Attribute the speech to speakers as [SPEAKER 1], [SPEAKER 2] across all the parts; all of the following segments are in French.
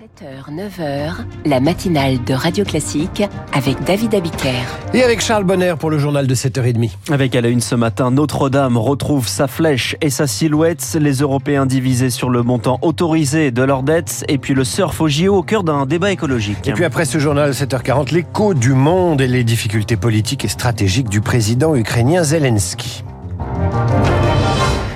[SPEAKER 1] 7h, 9h, la matinale de Radio Classique avec David Abiker.
[SPEAKER 2] Et avec Charles Bonner pour le journal de 7h30.
[SPEAKER 3] Avec à la une ce matin, Notre-Dame retrouve sa flèche et sa silhouette. Les Européens divisés sur le montant autorisé de leurs dettes. Et puis le surf au JO au cœur d'un débat écologique.
[SPEAKER 2] Et puis après ce journal 7h40, l'écho du monde et les difficultés politiques et stratégiques du président ukrainien Zelensky.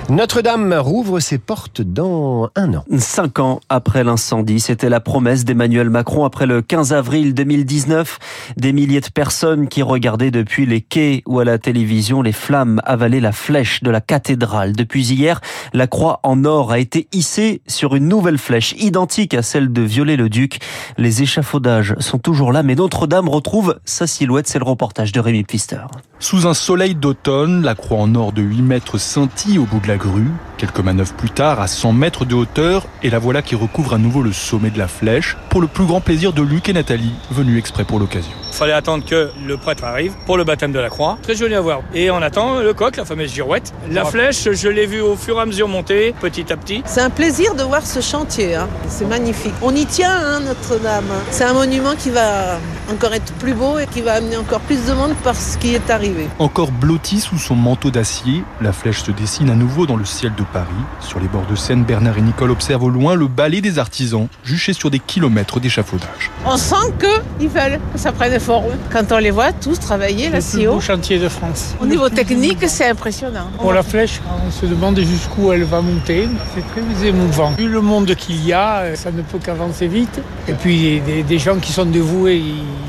[SPEAKER 2] Notre-Dame rouvre ses portes dans un an.
[SPEAKER 3] Cinq ans après l'incendie, c'était la promesse d'Emmanuel Macron après le 15 avril 2019. Des milliers de personnes qui regardaient depuis les quais ou à la télévision les flammes avaler la flèche de la cathédrale. Depuis hier, la croix en or a été hissée sur une nouvelle flèche identique à celle de Viollet-le-Duc. Les échafaudages sont toujours là, mais Notre-Dame retrouve sa silhouette. C'est le reportage de Rémi Pfister.
[SPEAKER 4] Sous un soleil d'automne, la croix en or de 8 mètres scintille au bout de la grue. Quelques manœuvres plus tard, à 100 mètres de hauteur, et la voilà qui recouvre à nouveau le sommet de la flèche, pour le plus grand plaisir de Luc et Nathalie, venus exprès pour l'occasion.
[SPEAKER 5] Il fallait attendre que le prêtre arrive pour le baptême de la croix. Très joli à voir. Et on attend le coq, la fameuse girouette. La flèche, je l'ai vue au fur et à mesure monter, petit à petit.
[SPEAKER 6] C'est un plaisir de voir ce chantier. Hein. C'est magnifique. On y tient, hein, Notre-Dame. C'est un monument qui va encore être plus beau et qui va amener encore plus de monde par ce qui est arrivé.
[SPEAKER 4] Encore blotti sous son manteau d'acier, la flèche se dessine à nouveau dans le ciel de Paris. Sur les bords de Seine, Bernard et Nicole observent au loin le balai des artisans, juchés sur des kilomètres d'échafaudage.
[SPEAKER 6] On sent qu'ils veulent que ça prenne forme. Quand on les voit tous travailler là si haut.
[SPEAKER 7] chantier de France.
[SPEAKER 6] Au niveau technique, c'est impressionnant.
[SPEAKER 7] Pour la flèche, on se demande jusqu'où elle va monter. C'est très émouvant. Vu le monde qu'il y a, ça ne peut qu'avancer vite. Et puis des, des gens qui sont dévoués,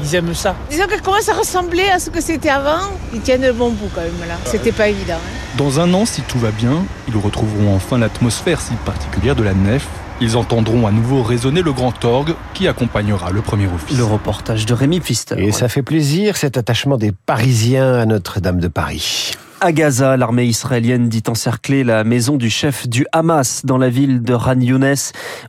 [SPEAKER 7] ils aiment ça.
[SPEAKER 6] Disons qu'elle commence à ressembler à ce que c'était avant. Ils tiennent le bon bout quand même là. C'était pas évident. Hein.
[SPEAKER 4] Dans un an, si tout va bien, ils retrouveront enfin l'atmosphère si particulière de la nef. Ils entendront à nouveau résonner le grand orgue qui accompagnera le premier office.
[SPEAKER 3] Le reportage de Rémi Pfister.
[SPEAKER 2] Et ça fait plaisir cet attachement des Parisiens à Notre-Dame de Paris.
[SPEAKER 3] À Gaza, l'armée israélienne dit encercler la maison du chef du Hamas dans la ville de Ran Younes,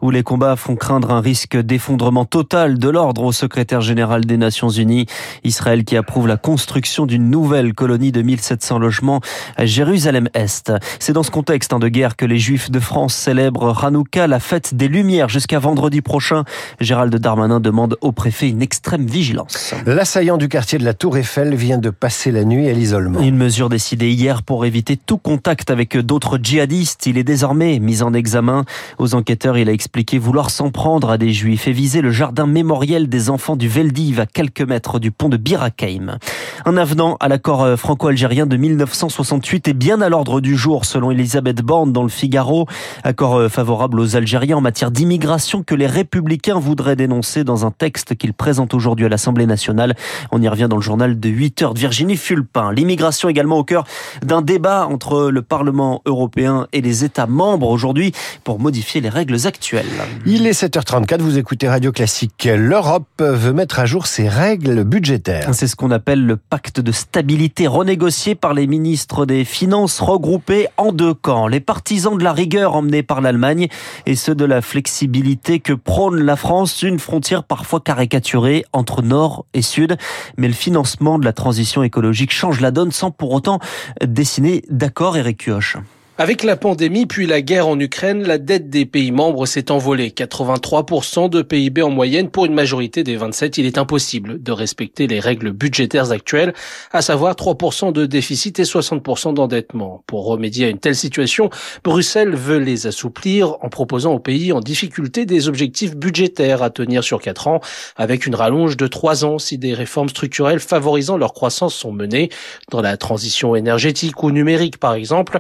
[SPEAKER 3] où les combats font craindre un risque d'effondrement total de l'ordre au secrétaire général des Nations Unies. Israël qui approuve la construction d'une nouvelle colonie de 1700 logements à Jérusalem-Est. C'est dans ce contexte hein, de guerre que les Juifs de France célèbrent Hanouka, la fête des Lumières, jusqu'à vendredi prochain. Gérald Darmanin demande au préfet une extrême vigilance.
[SPEAKER 2] L'assaillant du quartier de la Tour Eiffel vient de passer la nuit à l'isolement.
[SPEAKER 3] Une mesure décidée hier pour éviter tout contact avec d'autres djihadistes. Il est désormais mis en examen. Aux enquêteurs, il a expliqué vouloir s'en prendre à des juifs et viser le jardin mémoriel des enfants du Veldiv à quelques mètres du pont de Birakeim. Un avenant à l'accord franco-algérien de 1968 est bien à l'ordre du jour selon Elisabeth Borne dans le Figaro. Accord favorable aux Algériens en matière d'immigration que les républicains voudraient dénoncer dans un texte qu'ils présentent aujourd'hui à l'Assemblée nationale. On y revient dans le journal de 8 heures de Virginie Fulpin. L'immigration également au cœur d'un débat entre le Parlement européen et les États membres aujourd'hui pour modifier les règles actuelles.
[SPEAKER 2] Il est 7h34, vous écoutez Radio Classique. L'Europe veut mettre à jour ses règles budgétaires.
[SPEAKER 3] C'est ce qu'on appelle le pacte de stabilité renégocié par les ministres des Finances regroupés en deux camps. Les partisans de la rigueur emmenés par l'Allemagne et ceux de la flexibilité que prône la France, une frontière parfois caricaturée entre nord et sud. Mais le financement de la transition écologique change la donne sans pour autant dessiné d'accord, Eric Kioch.
[SPEAKER 8] Avec la pandémie puis la guerre en Ukraine, la dette des pays membres s'est envolée. 83% de PIB en moyenne pour une majorité des 27. Il est impossible de respecter les règles budgétaires actuelles, à savoir 3% de déficit et 60% d'endettement. Pour remédier à une telle situation, Bruxelles veut les assouplir en proposant aux pays en difficulté des objectifs budgétaires à tenir sur 4 ans, avec une rallonge de 3 ans si des réformes structurelles favorisant leur croissance sont menées, dans la transition énergétique ou numérique par exemple.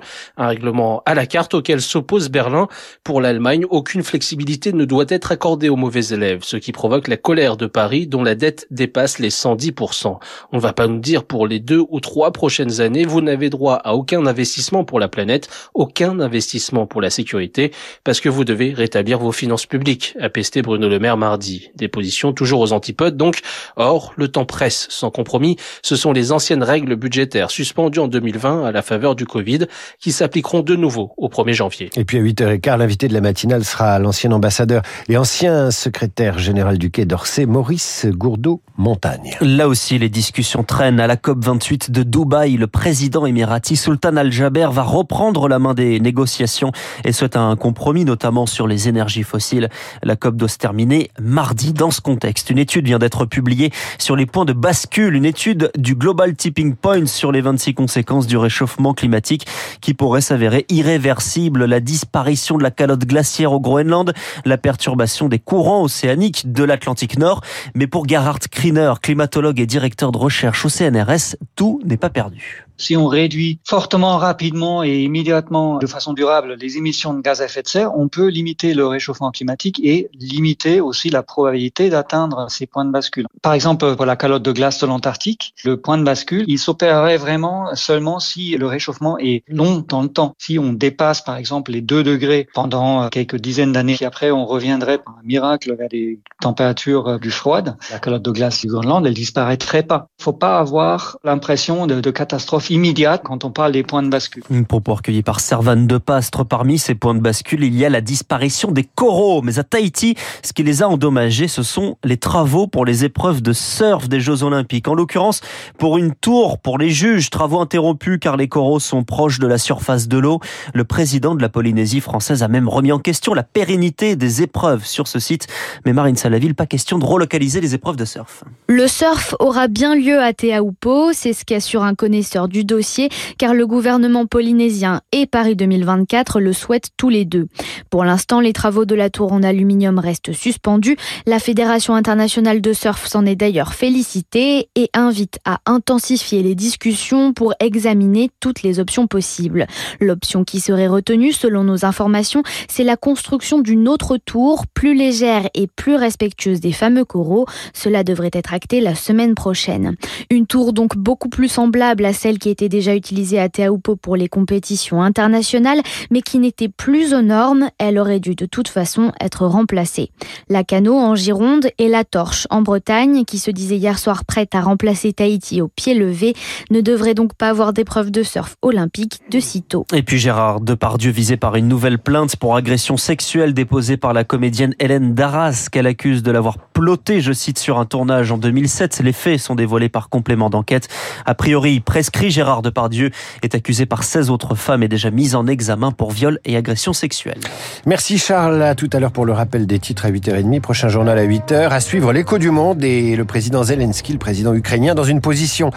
[SPEAKER 8] À la carte auquel s'oppose Berlin. Pour l'Allemagne, aucune flexibilité ne doit être accordée aux mauvais élèves, ce qui provoque la colère de Paris dont la dette dépasse les 110%. On ne va pas nous dire pour les deux ou trois prochaines années, vous n'avez droit à aucun investissement pour la planète, aucun investissement pour la sécurité, parce que vous devez rétablir vos finances publiques, a pesté Bruno Le Maire mardi. Des positions toujours aux antipodes donc. Or, le temps presse sans compromis. Ce sont les anciennes règles budgétaires suspendues en 2020 à la faveur du Covid qui s'appliqueront seront de nouveau au 1er janvier.
[SPEAKER 2] Et puis à 8h15, l'invité de la matinale sera l'ancien ambassadeur et ancien secrétaire général du Quai d'Orsay, Maurice Gourdeau-Montagne.
[SPEAKER 3] Là aussi, les discussions traînent. À la COP28 de Dubaï, le président émirati Sultan Al-Jaber va reprendre la main des négociations et souhaite un compromis, notamment sur les énergies fossiles. La COP doit se terminer mardi. Dans ce contexte, une étude vient d'être publiée sur les points de bascule, une étude du Global Tipping Point sur les 26 conséquences du réchauffement climatique qui pourrait s'avérer irréversible. La disparition de la calotte glaciaire au Groenland, la perturbation des courants océaniques de l'Atlantique Nord. Mais pour Gerhard Kriner, climatologue et directeur de recherche au CNRS, tout n'est pas perdu.
[SPEAKER 9] Si on réduit fortement, rapidement et immédiatement de façon durable les émissions de gaz à effet de serre, on peut limiter le réchauffement climatique et limiter aussi la probabilité d'atteindre ces points de bascule. Par exemple, pour la calotte de glace de l'Antarctique, le point de bascule, il s'opérerait vraiment seulement si le réchauffement est long dans le temps. Si on dépasse, par exemple, les 2 degrés pendant quelques dizaines d'années, puis après on reviendrait par un miracle vers des températures plus froides, la calotte de glace du Groenland, elle disparaîtrait pas. Faut pas avoir l'impression de catastrophe immédiate quand on parle des points de bascule.
[SPEAKER 3] Une propos recueilli par Servane de Pastre. Parmi ces points de bascule, il y a la disparition des coraux. Mais à Tahiti, ce qui les a endommagés, ce sont les travaux pour les épreuves de surf des Jeux Olympiques. En l'occurrence, pour une tour pour les juges, travaux interrompus car les coraux sont proches de la surface de l'eau. Le président de la Polynésie française a même remis en question la pérennité des épreuves sur ce site. Mais Marine Salaville, pas question de relocaliser les épreuves de surf.
[SPEAKER 10] Le surf aura bien lieu à Teahupo, c'est ce qu'assure un connaisseur du dossier, car le gouvernement polynésien et Paris 2024 le souhaitent tous les deux. Pour l'instant, les travaux de la tour en aluminium restent suspendus. La Fédération internationale de surf s'en est d'ailleurs félicitée et invite à intensifier les discussions pour examiner toutes les options possibles. L'option qui serait retenue, selon nos informations, c'est la construction d'une autre tour, plus légère et plus respectueuse des fameux coraux. Cela devrait être acté la semaine prochaine. Une tour donc beaucoup plus semblable à celle qui était déjà utilisée à Teahupo pour les compétitions internationales, mais qui n'était plus aux normes. Elle aurait dû de toute façon être remplacée. La Cano en Gironde et la Torche en Bretagne, qui se disait hier soir prête à remplacer Tahiti au pied levé, ne devrait donc pas avoir d'épreuve de surf olympique de sitôt.
[SPEAKER 3] Et puis Gérard Depardieu visé par une nouvelle plainte pour agression sexuelle déposée par la comédienne Hélène Darras, qu'elle accuse de l'avoir ploté, je cite, sur un tournage en 2007. Les faits sont dévoilés par complément d'enquête. A priori prescrit, Gérard Depardieu est accusé par 16 autres femmes et déjà mis en examen pour viol et agression sexuelle.
[SPEAKER 2] Merci Charles, à tout à l'heure pour le rappel des titres à 8h30, prochain journal à 8h, à suivre l'écho du monde et le président Zelensky, le président ukrainien, dans une position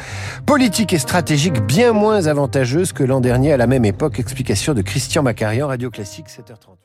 [SPEAKER 2] politique et stratégique bien moins avantageuse que l'an dernier à la même époque. Explication de Christian Macarian, Radio Classique, 7h38.